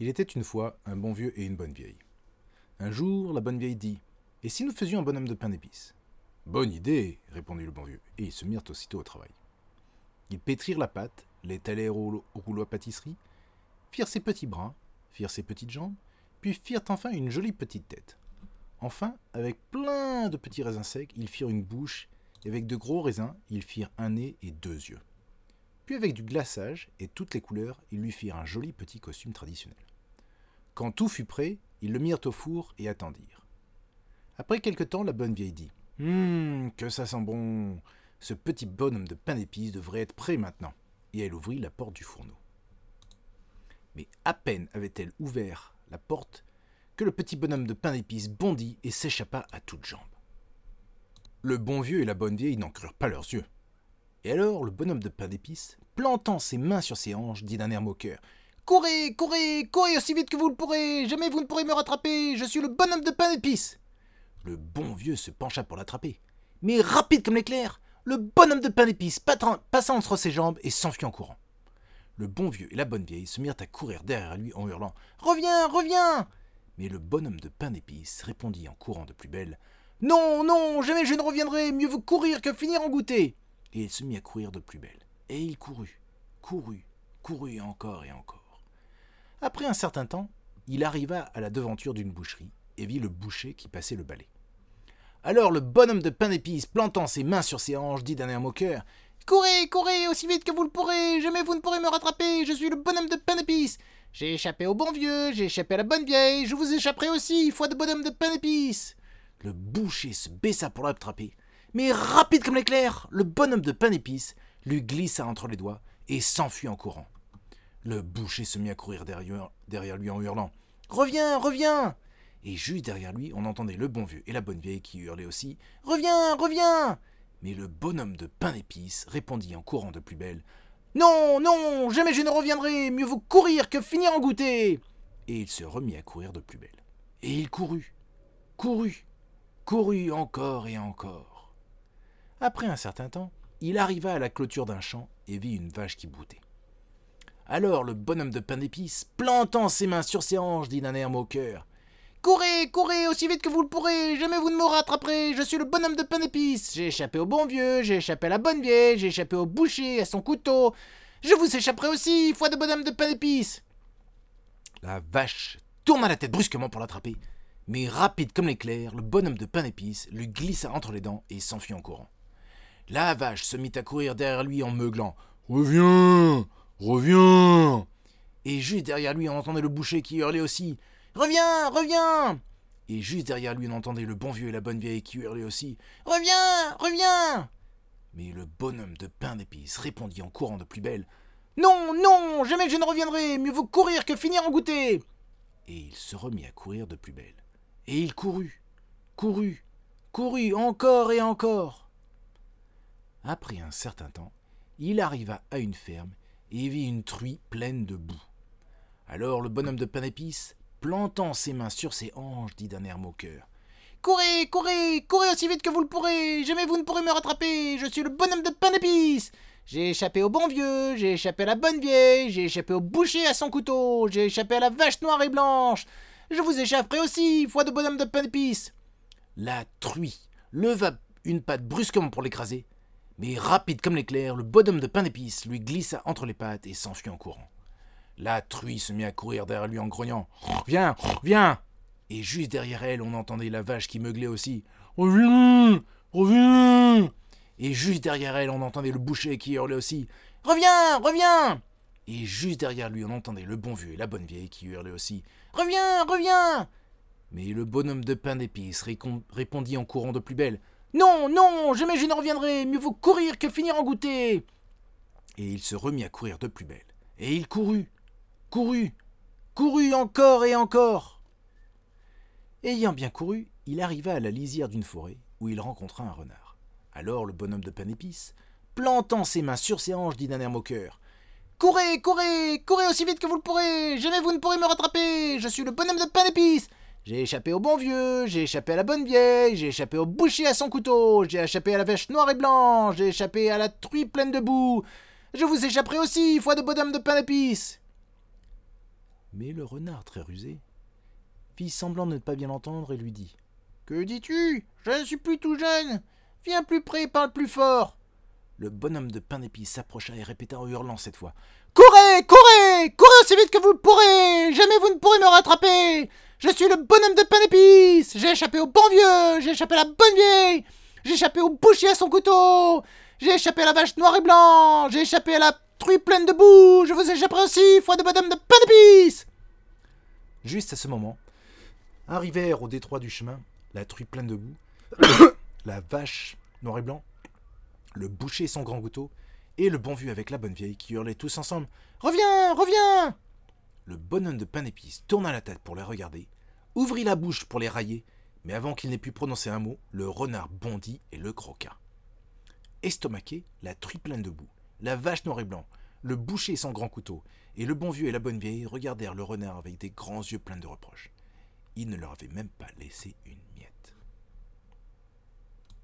Il était une fois un bon vieux et une bonne vieille. Un jour, la bonne vieille dit Et si nous faisions un bonhomme de pain d'épices Bonne idée, répondit le bon vieux, et ils se mirent aussitôt au travail. Ils pétrirent la pâte, l'étalèrent au, au rouleau à pâtisserie, firent ses petits bras, firent ses petites jambes, puis firent enfin une jolie petite tête. Enfin, avec plein de petits raisins secs, ils firent une bouche, et avec de gros raisins, ils firent un nez et deux yeux. Puis avec du glaçage et toutes les couleurs, ils lui firent un joli petit costume traditionnel. Quand tout fut prêt, ils le mirent au four et attendirent. Après quelque temps, la bonne vieille dit Hum, que ça sent bon Ce petit bonhomme de pain d'épices devrait être prêt maintenant. Et elle ouvrit la porte du fourneau. Mais à peine avait-elle ouvert la porte que le petit bonhomme de pain d'épices bondit et s'échappa à toutes jambes. Le bon vieux et la bonne vieille n'en crurent pas leurs yeux. Et alors le bonhomme de pain d'épices, plantant ses mains sur ses hanches, dit d'un air moqueur Courez, courez, courez aussi vite que vous le pourrez, jamais vous ne pourrez me rattraper, je suis le bonhomme de pain d'épices. Le bon vieux se pencha pour l'attraper. Mais rapide comme l'éclair, le bonhomme de pain d'épices passa entre ses jambes et s'enfuit en courant. Le bon vieux et la bonne vieille se mirent à courir derrière lui en hurlant Reviens, reviens Mais le bonhomme de pain d'épices répondit en courant de plus belle Non, non, jamais je ne reviendrai, mieux vaut courir que finir en goûter Et il se mit à courir de plus belle. Et il courut, courut, courut encore et encore. Après un certain temps, il arriva à la devanture d'une boucherie et vit le boucher qui passait le balai. Alors le bonhomme de pain d'épices, plantant ses mains sur ses hanches, dit d'un air moqueur Courez, courez, aussi vite que vous le pourrez, jamais vous ne pourrez me rattraper, je suis le bonhomme de pain d'épices. J'ai échappé au bon vieux, j'ai échappé à la bonne vieille, je vous échapperai aussi, foi de bonhomme de pain d'épices. Le boucher se baissa pour l'attraper, mais rapide comme l'éclair, le bonhomme de pain d'épices lui glissa entre les doigts et s'enfuit en courant. Le boucher se mit à courir derrière, lui en hurlant Reviens, reviens Et juste derrière lui, on entendait le bon vieux et la bonne vieille qui hurlaient aussi Reviens, reviens Mais le bonhomme de pain d'épices répondit en courant de plus belle Non, non, jamais je ne reviendrai, mieux vaut courir que finir en goûter Et il se remit à courir de plus belle. Et il courut, courut, courut encore et encore. Après un certain temps, il arriva à la clôture d'un champ et vit une vache qui boutait. Alors le bonhomme de pain d'épices, plantant ses mains sur ses hanches, dit d'un air moqueur. Courez, courez, aussi vite que vous le pourrez, jamais vous ne me rattraperez, je suis le bonhomme de pain d'épices, j'ai échappé au bon vieux, j'ai échappé à la bonne vieille, j'ai échappé au boucher, à son couteau, je vous échapperai aussi, foi de bonhomme de pain d'épices. La vache tourna la tête brusquement pour l'attraper, mais rapide comme l'éclair, le bonhomme de pain d'épices lui glissa entre les dents et s'enfuit en courant. La vache se mit à courir derrière lui en meuglant. Reviens Reviens! Et juste derrière lui, on entendait le boucher qui hurlait aussi. Reviens Reviens! Et juste derrière lui, on entendait le bon vieux et la bonne vieille qui hurlaient aussi. Reviens Reviens! Mais le bonhomme de pain d'épices répondit en courant de plus belle. Non, non Jamais je ne reviendrai. Mieux vaut courir que finir en goûter. Et il se remit à courir de plus belle. Et il courut, courut, courut encore et encore. Après un certain temps, il arriva à une ferme et vit une truie pleine de boue. Alors le bonhomme de pain d'épices, plantant ses mains sur ses hanches, dit d'un air moqueur. Courez, courez, courez aussi vite que vous le pourrez, jamais vous ne pourrez me rattraper, je suis le bonhomme de pain d'épices J'ai échappé au bon vieux, j'ai échappé à la bonne vieille, j'ai échappé au boucher à son couteau, j'ai échappé à la vache noire et blanche. Je vous échapperai aussi, foi de bonhomme de pain La truie leva une patte brusquement pour l'écraser, mais rapide comme l'éclair, le bonhomme de pain d'épices lui glissa entre les pattes et s'enfuit en courant. La truie se mit à courir derrière lui en grognant. Viens, viens Et juste derrière elle, on entendait la vache qui meuglait aussi. Reviens Reviens Et juste derrière elle, on entendait le boucher qui hurlait aussi. Reviens Reviens Et juste derrière lui, on entendait le bon vieux et la bonne vieille qui hurlaient aussi. Reviens Reviens Mais le bonhomme de pain d'épices répondit en courant de plus belle. Non, non, jamais je ne reviendrai, mieux vaut courir que finir en goûter. Et il se remit à courir de plus belle. Et il courut, courut, courut encore et encore. Ayant bien couru, il arriva à la lisière d'une forêt où il rencontra un renard. Alors le bonhomme de pain épice, plantant ses mains sur ses hanches, dit d'un air moqueur Courez, courez, courez aussi vite que vous le pourrez, jamais vous ne pourrez me rattraper, je suis le bonhomme de pain épice, j'ai échappé au bon vieux, j'ai échappé à la bonne vieille, j'ai échappé au boucher à son couteau, j'ai échappé à la vache noire et blanche, j'ai échappé à la truie pleine de boue. Je vous échapperai aussi, foi de bonhomme de pain d'épices. Mais le renard, très rusé, fit semblant de ne pas bien l'entendre et lui dit Que dis-tu? Je ne suis plus tout jeune. Viens plus près, parle plus fort Le bonhomme de pain d'épices s'approcha et répéta en hurlant cette fois Courez Courez Courez aussi vite que vous le pourrez. Jamais vous ne pourrez me rattraper Je suis le bonhomme de pain J'ai échappé au bon vieux. J'ai échappé à la bonne vieille. J'ai échappé au boucher à son couteau. J'ai échappé à la vache noire et blanche. J'ai échappé à la truie pleine de boue. Je vous échapperai aussi, foi de bonhomme de pain Juste à ce moment, arrivèrent au détroit du chemin la truie pleine de boue, la vache noir et blanc, le boucher et son grand couteau, et le bon vieux avec la bonne vieille qui hurlaient tous ensemble. Reviens, reviens Le bonhomme de pain d'épices tourna la tête pour les regarder, ouvrit la bouche pour les railler, mais avant qu'il n'ait pu prononcer un mot, le renard bondit et le croqua. Estomaqué, la truie pleine de boue, la vache noir et blanc, le boucher son grand couteau, et le bon vieux et la bonne vieille regardèrent le renard avec des grands yeux pleins de reproches. Il ne leur avait même pas laissé une miette.